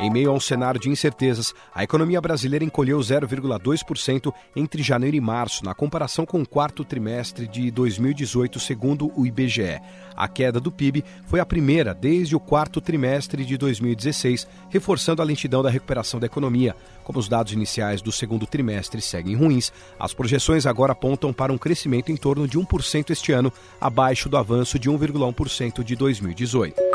Em meio a um cenário de incertezas, a economia brasileira encolheu 0,2% entre janeiro e março, na comparação com o quarto trimestre de 2018, segundo o IBGE. A queda do PIB foi a primeira desde o quarto trimestre de 2016, reforçando a lentidão da recuperação da economia. Como os dados iniciais do segundo trimestre seguem ruins, as projeções agora apontam para um crescimento em torno de 1% este ano, abaixo do avanço de 1,1% de 2018.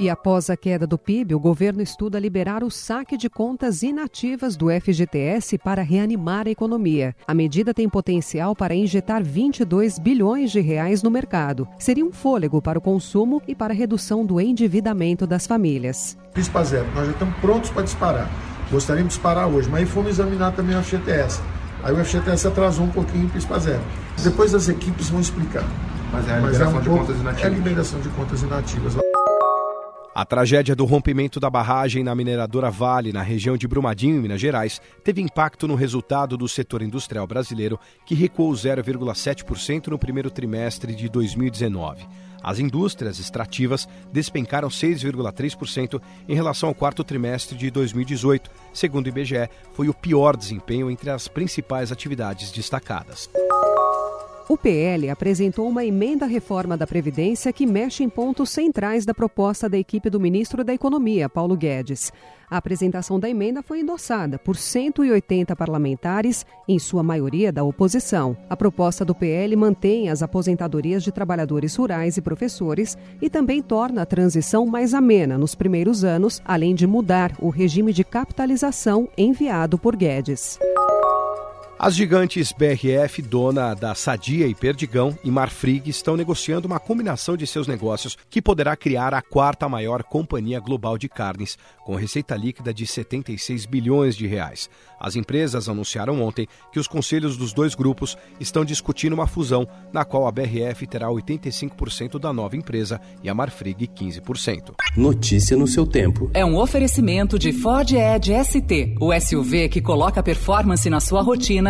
E após a queda do PIB, o governo estuda liberar o saque de contas inativas do FGTS para reanimar a economia. A medida tem potencial para injetar 22 bilhões de reais no mercado. Seria um fôlego para o consumo e para a redução do endividamento das famílias. PISPA zero, nós já estamos prontos para disparar. Gostaríamos de disparar hoje, mas aí fomos examinar também o FGTS. Aí o FGTS atrasou um pouquinho o PISPA zero. Depois as equipes vão explicar. Mas é a liberação é um de pouco, contas inativas. É a liberação de contas inativas. A tragédia do rompimento da barragem na mineradora Vale, na região de Brumadinho, Minas Gerais, teve impacto no resultado do setor industrial brasileiro, que recuou 0,7% no primeiro trimestre de 2019. As indústrias extrativas despencaram 6,3% em relação ao quarto trimestre de 2018. Segundo o IBGE, foi o pior desempenho entre as principais atividades destacadas. O PL apresentou uma emenda à reforma da Previdência que mexe em pontos centrais da proposta da equipe do ministro da Economia, Paulo Guedes. A apresentação da emenda foi endossada por 180 parlamentares, em sua maioria da oposição. A proposta do PL mantém as aposentadorias de trabalhadores rurais e professores e também torna a transição mais amena nos primeiros anos, além de mudar o regime de capitalização enviado por Guedes. As gigantes BRF, dona da Sadia e Perdigão, e Marfrig estão negociando uma combinação de seus negócios que poderá criar a quarta maior companhia global de carnes, com receita líquida de 76 bilhões de reais. As empresas anunciaram ontem que os conselhos dos dois grupos estão discutindo uma fusão, na qual a BRF terá 85% da nova empresa e a Marfrig 15%. Notícia no seu tempo. É um oferecimento de Ford Edge ST, o SUV que coloca performance na sua rotina